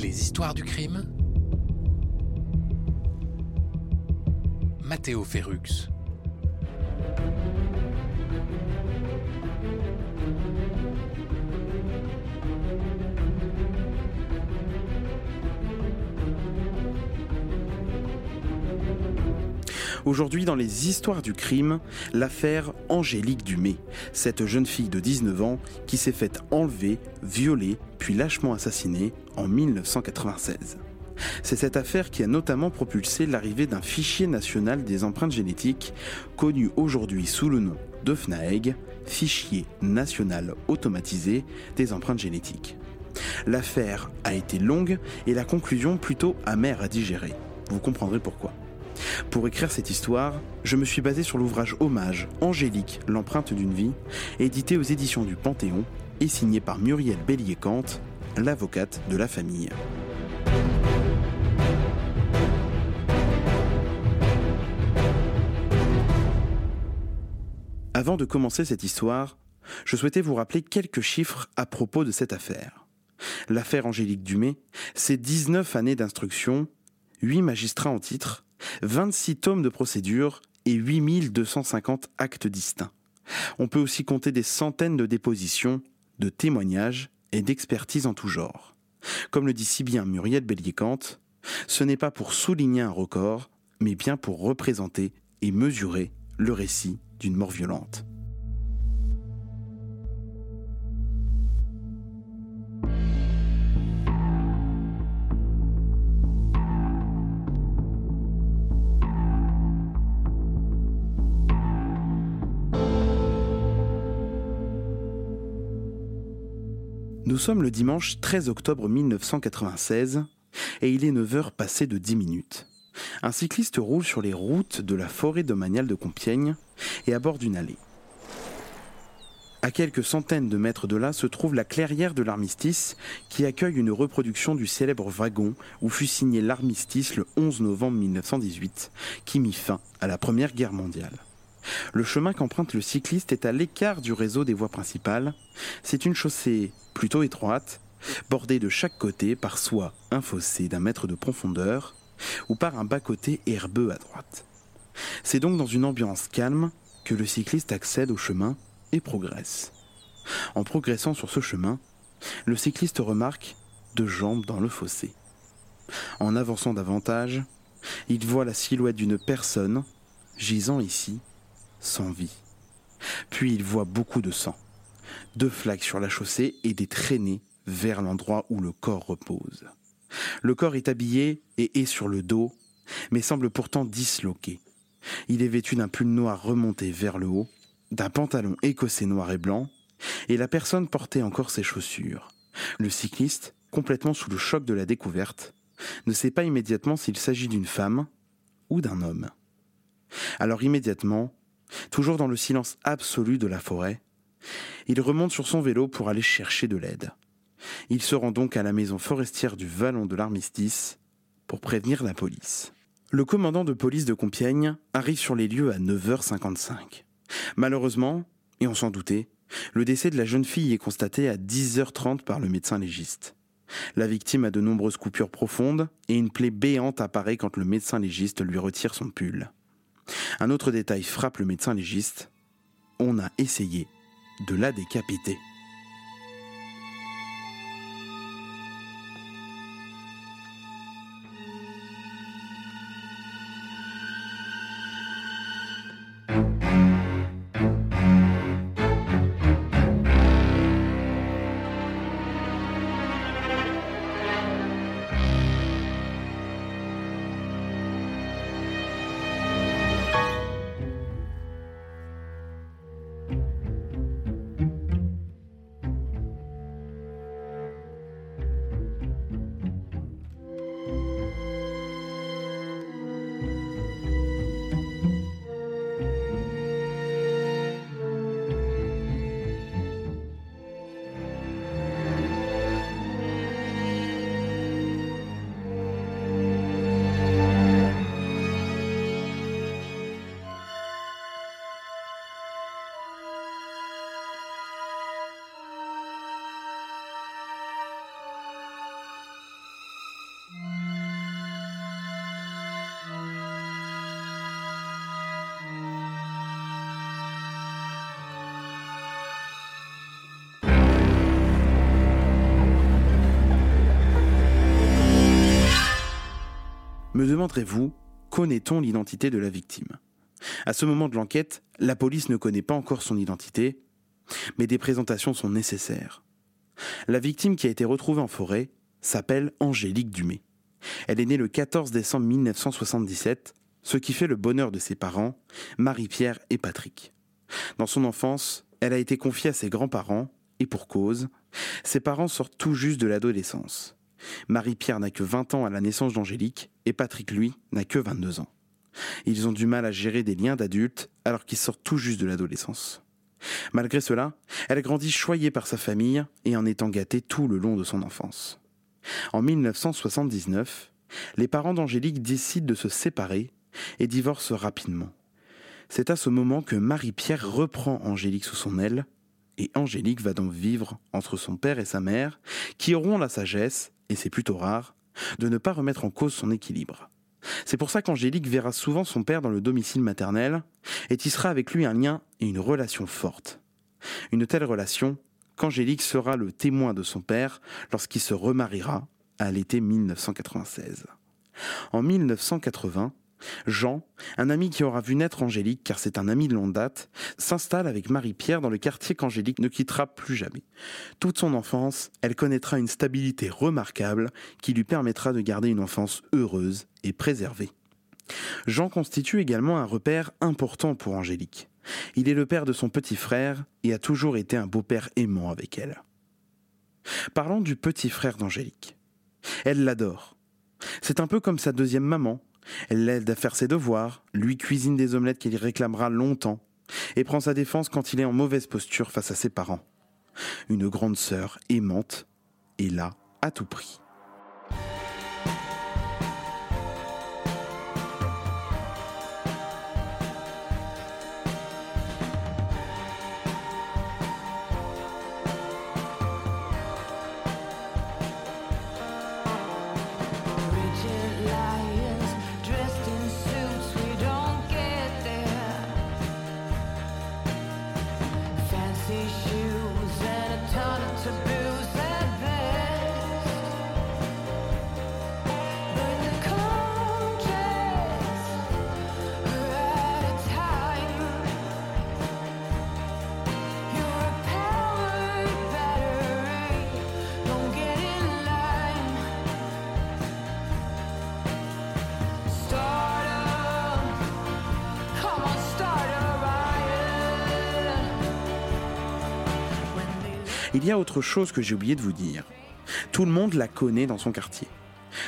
Les histoires du crime. Matteo Ferrux Aujourd'hui, dans les histoires du crime, l'affaire Angélique Dumay, cette jeune fille de 19 ans qui s'est faite enlever, violer, puis lâchement assassinée en 1996. C'est cette affaire qui a notamment propulsé l'arrivée d'un fichier national des empreintes génétiques, connu aujourd'hui sous le nom de FNAEG, Fichier national automatisé des empreintes génétiques. L'affaire a été longue et la conclusion plutôt amère à digérer. Vous comprendrez pourquoi. Pour écrire cette histoire, je me suis basé sur l'ouvrage Hommage, Angélique, l'empreinte d'une vie, édité aux éditions du Panthéon et signé par Muriel Bélier-Kant, l'avocate de la famille. Avant de commencer cette histoire, je souhaitais vous rappeler quelques chiffres à propos de cette affaire. L'affaire Angélique Dumay, c'est 19 années d'instruction, 8 magistrats en titre, 26 tomes de procédure et 8250 actes distincts. On peut aussi compter des centaines de dépositions, de témoignages et d'expertises en tout genre. Comme le dit si bien Muriel Bélier-Kant, ce n'est pas pour souligner un record, mais bien pour représenter et mesurer le récit d'une mort violente. Nous sommes le dimanche 13 octobre 1996 et il est 9h passé de 10 minutes. Un cycliste roule sur les routes de la forêt domaniale de Compiègne et aborde une allée. À quelques centaines de mètres de là se trouve la clairière de l'armistice qui accueille une reproduction du célèbre wagon où fut signé l'armistice le 11 novembre 1918 qui mit fin à la Première Guerre mondiale. Le chemin qu'emprunte le cycliste est à l'écart du réseau des voies principales. C'est une chaussée plutôt étroite, bordée de chaque côté par soit un fossé d'un mètre de profondeur, ou par un bas-côté herbeux à droite. C'est donc dans une ambiance calme que le cycliste accède au chemin et progresse. En progressant sur ce chemin, le cycliste remarque deux jambes dans le fossé. En avançant davantage, il voit la silhouette d'une personne gisant ici sans vie. Puis il voit beaucoup de sang, deux flaques sur la chaussée et des traînées vers l'endroit où le corps repose. Le corps est habillé et est sur le dos, mais semble pourtant disloqué. Il est vêtu d'un pull noir remonté vers le haut, d'un pantalon écossais noir et blanc, et la personne portait encore ses chaussures. Le cycliste, complètement sous le choc de la découverte, ne sait pas immédiatement s'il s'agit d'une femme ou d'un homme. Alors immédiatement, toujours dans le silence absolu de la forêt, il remonte sur son vélo pour aller chercher de l'aide. Il se rend donc à la maison forestière du Vallon de l'Armistice pour prévenir la police. Le commandant de police de Compiègne arrive sur les lieux à 9h55. Malheureusement, et on s'en doutait, le décès de la jeune fille est constaté à 10h30 par le médecin légiste. La victime a de nombreuses coupures profondes et une plaie béante apparaît quand le médecin légiste lui retire son pull. Un autre détail frappe le médecin légiste. On a essayé de la décapiter. Me demanderez-vous, connaît-on l'identité de la victime? À ce moment de l'enquête, la police ne connaît pas encore son identité, mais des présentations sont nécessaires. La victime qui a été retrouvée en forêt s'appelle Angélique Dumay. Elle est née le 14 décembre 1977, ce qui fait le bonheur de ses parents, Marie-Pierre et Patrick. Dans son enfance, elle a été confiée à ses grands-parents, et pour cause, ses parents sortent tout juste de l'adolescence. Marie-Pierre n'a que 20 ans à la naissance d'Angélique et Patrick, lui, n'a que 22 ans. Ils ont du mal à gérer des liens d'adultes alors qu'ils sortent tout juste de l'adolescence. Malgré cela, elle grandit choyée par sa famille et en étant gâtée tout le long de son enfance. En 1979, les parents d'Angélique décident de se séparer et divorcent rapidement. C'est à ce moment que Marie-Pierre reprend Angélique sous son aile et Angélique va donc vivre entre son père et sa mère, qui auront la sagesse et c'est plutôt rare, de ne pas remettre en cause son équilibre. C'est pour ça qu'Angélique verra souvent son père dans le domicile maternel et tissera avec lui un lien et une relation forte. Une telle relation qu'Angélique sera le témoin de son père lorsqu'il se remariera à l'été 1996. En 1980, Jean, un ami qui aura vu naître Angélique, car c'est un ami de longue date, s'installe avec Marie-Pierre dans le quartier qu'Angélique ne quittera plus jamais. Toute son enfance, elle connaîtra une stabilité remarquable qui lui permettra de garder une enfance heureuse et préservée. Jean constitue également un repère important pour Angélique. Il est le père de son petit frère et a toujours été un beau-père aimant avec elle. Parlons du petit frère d'Angélique. Elle l'adore. C'est un peu comme sa deuxième maman, elle l'aide à faire ses devoirs, lui cuisine des omelettes qu'il réclamera longtemps, et prend sa défense quand il est en mauvaise posture face à ses parents. Une grande sœur aimante est là à tout prix. Il y a autre chose que j'ai oublié de vous dire. Tout le monde la connaît dans son quartier.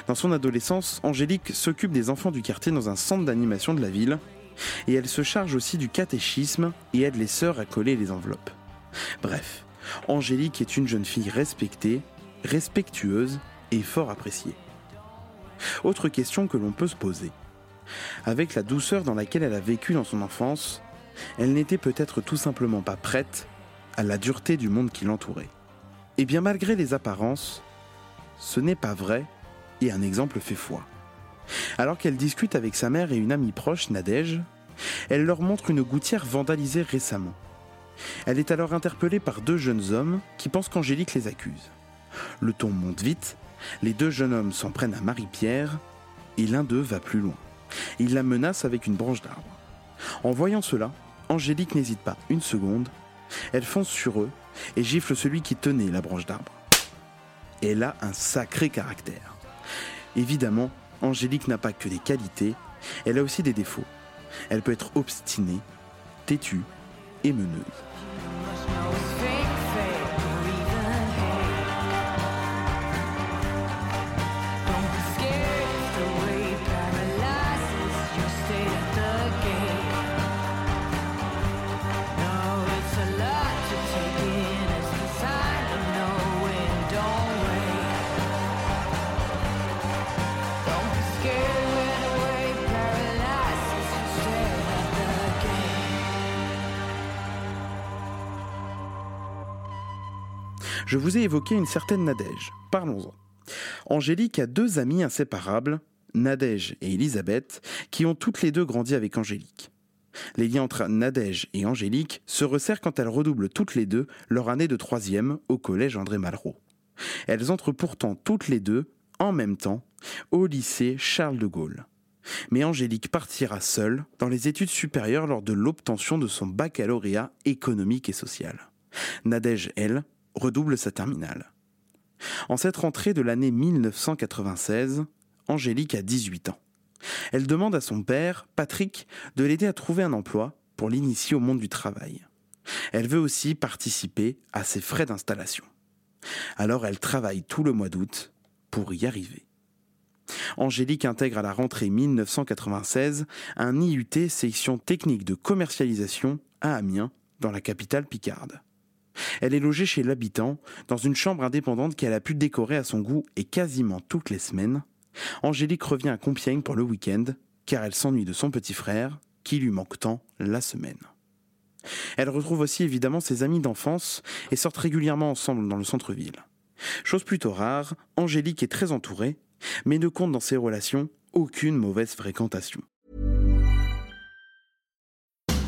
Dans son adolescence, Angélique s'occupe des enfants du quartier dans un centre d'animation de la ville Et elle se charge aussi du catéchisme et aide les sœurs à coller les enveloppes. Bref, Angélique est une jeune fille respectée, respectueuse et fort appréciée. Autre question que l'on peut se poser. Avec la douceur dans laquelle elle a vécu dans son enfance, elle n'était peut-être tout simplement pas prête à la dureté du monde qui l'entourait. Et bien malgré les apparences, ce n'est pas vrai et un exemple fait foi. Alors qu'elle discute avec sa mère et une amie proche, Nadège, elle leur montre une gouttière vandalisée récemment. Elle est alors interpellée par deux jeunes hommes qui pensent qu'Angélique les accuse. Le ton monte vite, les deux jeunes hommes s'en prennent à Marie-Pierre et l'un d'eux va plus loin. Il la menace avec une branche d'arbre. En voyant cela, Angélique n'hésite pas une seconde. Elle fonce sur eux et gifle celui qui tenait la branche d'arbre. Elle a un sacré caractère. Évidemment, Angélique n'a pas que des qualités, elle a aussi des défauts. Elle peut être obstinée, têtue et meneuse. Je vous ai évoqué une certaine Nadège. Parlons-en. Angélique a deux amies inséparables, Nadège et Elisabeth, qui ont toutes les deux grandi avec Angélique. Les liens entre Nadège et Angélique se resserrent quand elles redoublent toutes les deux leur année de troisième au collège André Malraux. Elles entrent pourtant toutes les deux, en même temps, au lycée Charles de Gaulle. Mais Angélique partira seule dans les études supérieures lors de l'obtention de son baccalauréat économique et social. Nadège, elle, redouble sa terminale. En cette rentrée de l'année 1996, Angélique a 18 ans. Elle demande à son père, Patrick, de l'aider à trouver un emploi pour l'initier au monde du travail. Elle veut aussi participer à ses frais d'installation. Alors elle travaille tout le mois d'août pour y arriver. Angélique intègre à la rentrée 1996 un IUT section technique de commercialisation à Amiens, dans la capitale picarde. Elle est logée chez l'habitant, dans une chambre indépendante qu'elle a pu décorer à son goût et quasiment toutes les semaines. Angélique revient à Compiègne pour le week-end, car elle s'ennuie de son petit frère, qui lui manque tant la semaine. Elle retrouve aussi évidemment ses amis d'enfance et sortent régulièrement ensemble dans le centre-ville. Chose plutôt rare, Angélique est très entourée, mais ne compte dans ses relations aucune mauvaise fréquentation.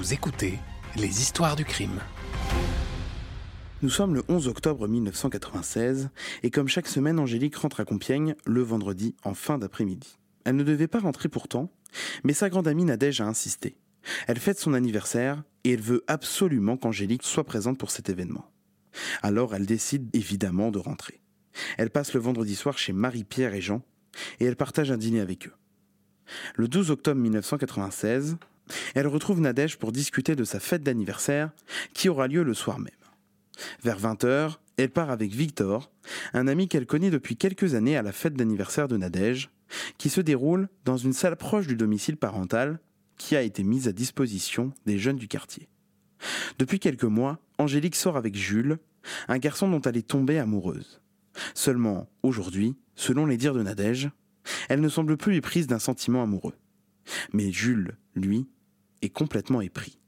Vous écoutez Les histoires du crime. Nous sommes le 11 octobre 1996 et comme chaque semaine, Angélique rentre à Compiègne le vendredi en fin d'après-midi. Elle ne devait pas rentrer pourtant, mais sa grande amie Nadège a insisté. Elle fête son anniversaire et elle veut absolument qu'Angélique soit présente pour cet événement. Alors elle décide évidemment de rentrer. Elle passe le vendredi soir chez Marie-Pierre et Jean et elle partage un dîner avec eux. Le 12 octobre 1996, elle retrouve Nadège pour discuter de sa fête d'anniversaire qui aura lieu le soir même. Vers 20h, elle part avec Victor, un ami qu'elle connaît depuis quelques années à la fête d'anniversaire de Nadège, qui se déroule dans une salle proche du domicile parental qui a été mise à disposition des jeunes du quartier. Depuis quelques mois, Angélique sort avec Jules, un garçon dont elle est tombée amoureuse. Seulement, aujourd'hui, selon les dires de Nadège, elle ne semble plus éprise d'un sentiment amoureux. Mais Jules, lui, complètement épris.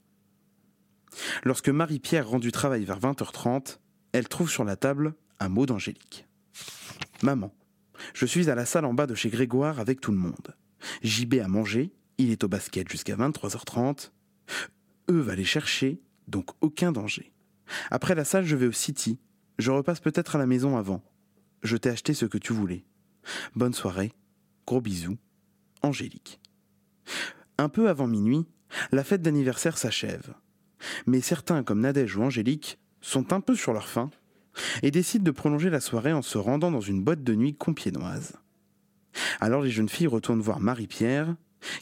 Lorsque Marie-Pierre rend du travail vers 20h30, elle trouve sur la table un mot d'Angélique. Maman, je suis à la salle en bas de chez Grégoire avec tout le monde. JB a mangé, il est au basket jusqu'à 23h30. Eux va les chercher, donc aucun danger. Après la salle, je vais au City. Je repasse peut-être à la maison avant. Je t'ai acheté ce que tu voulais. Bonne soirée. Gros bisous. Angélique. Un peu avant minuit, la fête d'anniversaire s'achève. Mais certains, comme Nadège ou Angélique, sont un peu sur leur faim et décident de prolonger la soirée en se rendant dans une boîte de nuit compiénoise. Alors les jeunes filles retournent voir Marie-Pierre,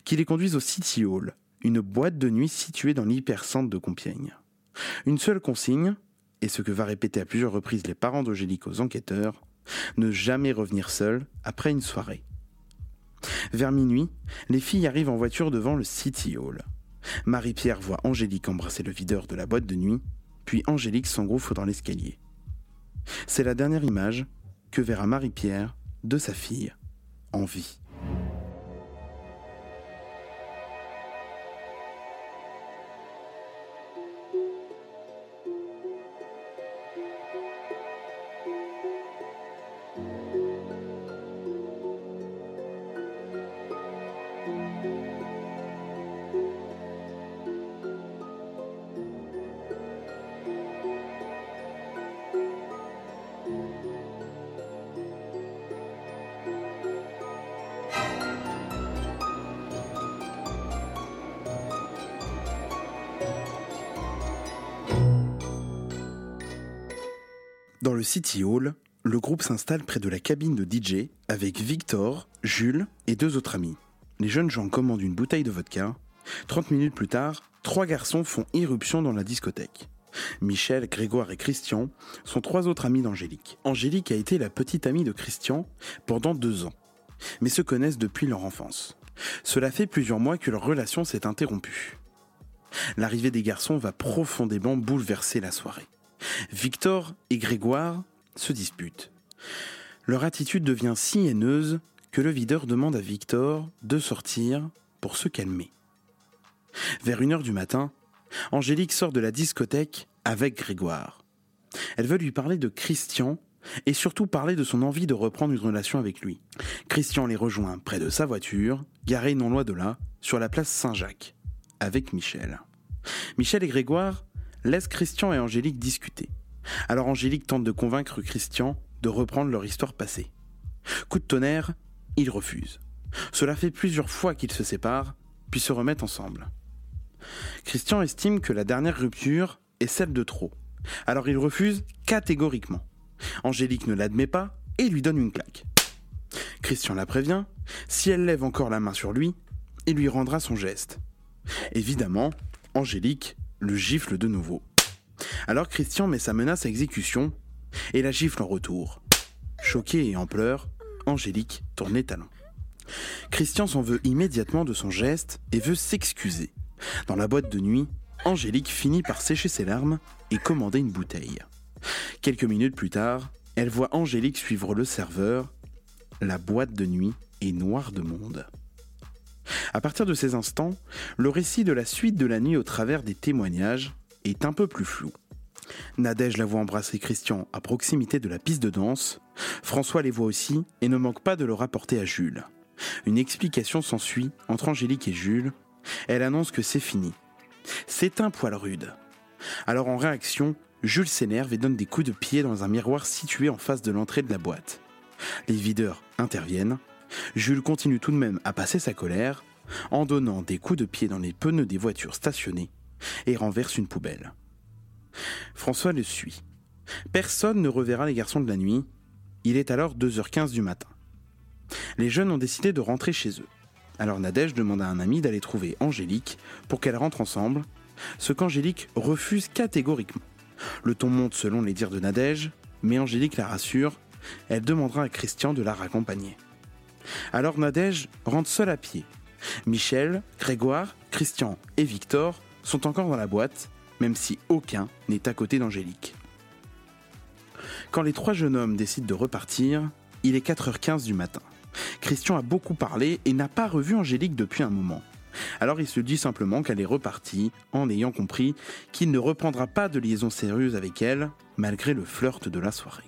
qui les conduisent au City Hall, une boîte de nuit située dans l'hypercentre de Compiègne. Une seule consigne, et ce que va répéter à plusieurs reprises les parents d'Angélique aux enquêteurs, ne jamais revenir seuls après une soirée. Vers minuit, les filles arrivent en voiture devant le City Hall. Marie-Pierre voit Angélique embrasser le videur de la boîte de nuit, puis Angélique s'engouffre dans l'escalier. C'est la dernière image que verra Marie-Pierre de sa fille en vie. Dans le City Hall, le groupe s'installe près de la cabine de DJ avec Victor, Jules et deux autres amis. Les jeunes gens commandent une bouteille de vodka. 30 minutes plus tard, trois garçons font irruption dans la discothèque. Michel, Grégoire et Christian sont trois autres amis d'Angélique. Angélique a été la petite amie de Christian pendant deux ans, mais se connaissent depuis leur enfance. Cela fait plusieurs mois que leur relation s'est interrompue. L'arrivée des garçons va profondément bouleverser la soirée. Victor et Grégoire se disputent. Leur attitude devient si haineuse que le videur demande à Victor de sortir pour se calmer. Vers une heure du matin, Angélique sort de la discothèque avec Grégoire. Elle veut lui parler de Christian et surtout parler de son envie de reprendre une relation avec lui. Christian les rejoint près de sa voiture, garée non loin de là, sur la place Saint-Jacques, avec Michel. Michel et Grégoire laisse Christian et Angélique discuter. Alors Angélique tente de convaincre Christian de reprendre leur histoire passée. Coup de tonnerre, il refuse. Cela fait plusieurs fois qu'ils se séparent, puis se remettent ensemble. Christian estime que la dernière rupture est celle de trop. Alors il refuse catégoriquement. Angélique ne l'admet pas et lui donne une claque. Christian la prévient, si elle lève encore la main sur lui, il lui rendra son geste. Évidemment, Angélique le gifle de nouveau. Alors Christian met sa menace à exécution et la gifle en retour. Choquée et en pleurs, Angélique tourne les talons. Christian s'en veut immédiatement de son geste et veut s'excuser. Dans la boîte de nuit, Angélique finit par sécher ses larmes et commander une bouteille. Quelques minutes plus tard, elle voit Angélique suivre le serveur. La boîte de nuit est noire de monde. À partir de ces instants, le récit de la suite de la nuit au travers des témoignages est un peu plus flou. Nadège la voit embrasser Christian à proximité de la piste de danse. François les voit aussi et ne manque pas de le rapporter à Jules. Une explication s'ensuit entre Angélique et Jules. Elle annonce que c'est fini. C'est un poil rude. Alors en réaction, Jules s'énerve et donne des coups de pied dans un miroir situé en face de l'entrée de la boîte. Les videurs interviennent Jules continue tout de même à passer sa colère en donnant des coups de pied dans les pneus des voitures stationnées et renverse une poubelle. François le suit. Personne ne reverra les garçons de la nuit. Il est alors 2h15 du matin. Les jeunes ont décidé de rentrer chez eux. Alors Nadège demande à un ami d'aller trouver Angélique pour qu'elle rentre ensemble, ce qu'Angélique refuse catégoriquement. Le ton monte selon les dires de Nadège, mais Angélique la rassure, elle demandera à Christian de la raccompagner. Alors Nadège rentre seul à pied. Michel, Grégoire, Christian et Victor sont encore dans la boîte, même si aucun n'est à côté d'Angélique. Quand les trois jeunes hommes décident de repartir, il est 4h15 du matin. Christian a beaucoup parlé et n'a pas revu Angélique depuis un moment. Alors il se dit simplement qu'elle est repartie en ayant compris qu'il ne reprendra pas de liaison sérieuse avec elle malgré le flirt de la soirée.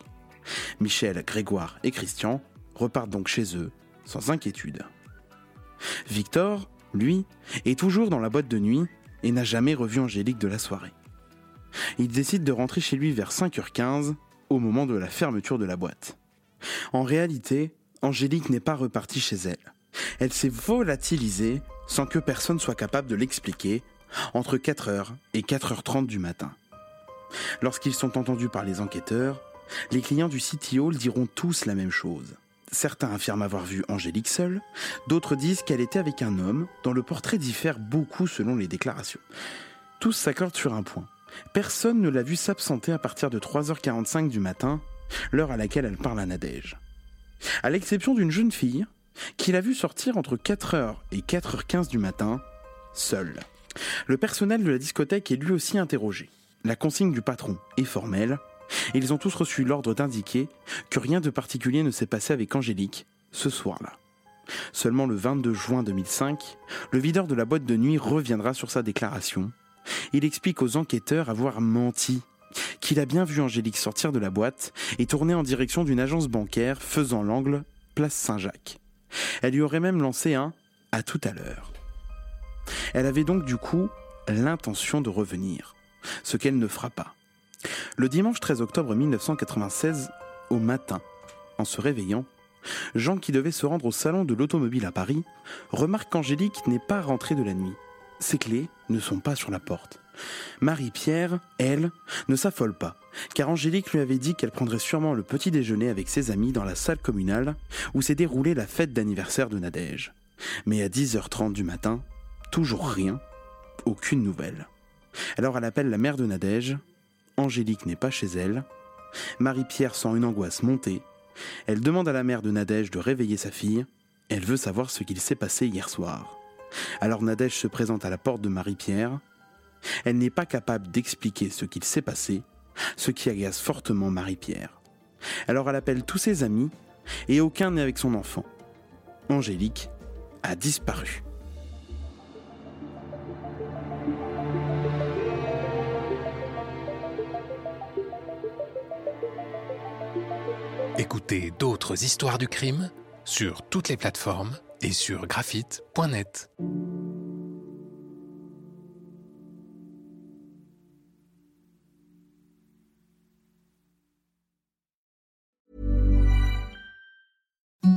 Michel, Grégoire et Christian repartent donc chez eux sans inquiétude. Victor, lui, est toujours dans la boîte de nuit et n'a jamais revu Angélique de la soirée. Il décide de rentrer chez lui vers 5h15 au moment de la fermeture de la boîte. En réalité, Angélique n'est pas repartie chez elle. Elle s'est volatilisée sans que personne soit capable de l'expliquer entre 4h et 4h30 du matin. Lorsqu'ils sont entendus par les enquêteurs, les clients du City Hall diront tous la même chose. Certains affirment avoir vu Angélique seule, d'autres disent qu'elle était avec un homme dont le portrait diffère beaucoup selon les déclarations. Tous s'accordent sur un point. Personne ne l'a vue s'absenter à partir de 3h45 du matin, l'heure à laquelle elle parle à Nadège. À l'exception d'une jeune fille qui l'a vue sortir entre 4h et 4h15 du matin, seule. Le personnel de la discothèque est lui aussi interrogé. La consigne du patron est formelle. Ils ont tous reçu l'ordre d'indiquer que rien de particulier ne s'est passé avec Angélique ce soir-là. Seulement le 22 juin 2005, le videur de la boîte de nuit reviendra sur sa déclaration. Il explique aux enquêteurs avoir menti, qu'il a bien vu Angélique sortir de la boîte et tourner en direction d'une agence bancaire faisant l'angle place Saint-Jacques. Elle lui aurait même lancé un à tout à l'heure. Elle avait donc du coup l'intention de revenir, ce qu'elle ne fera pas. Le dimanche 13 octobre 1996, au matin, en se réveillant, Jean, qui devait se rendre au salon de l'automobile à Paris, remarque qu'Angélique n'est pas rentrée de la nuit. Ses clés ne sont pas sur la porte. Marie-Pierre, elle, ne s'affole pas, car Angélique lui avait dit qu'elle prendrait sûrement le petit déjeuner avec ses amis dans la salle communale où s'est déroulée la fête d'anniversaire de Nadège. Mais à 10h30 du matin, toujours rien, aucune nouvelle. Alors elle appelle la mère de Nadège. Angélique n'est pas chez elle. Marie-Pierre sent une angoisse monter. Elle demande à la mère de Nadège de réveiller sa fille. Elle veut savoir ce qu'il s'est passé hier soir. Alors Nadège se présente à la porte de Marie-Pierre. Elle n'est pas capable d'expliquer ce qu'il s'est passé, ce qui agace fortement Marie-Pierre. Alors elle appelle tous ses amis et aucun n'est avec son enfant. Angélique a disparu. Écoutez d'autres histoires du crime sur toutes les plateformes et sur graphite.net.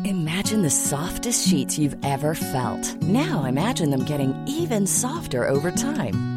Imagine the softest sheets you've ever felt. Now imagine them getting even softer over time.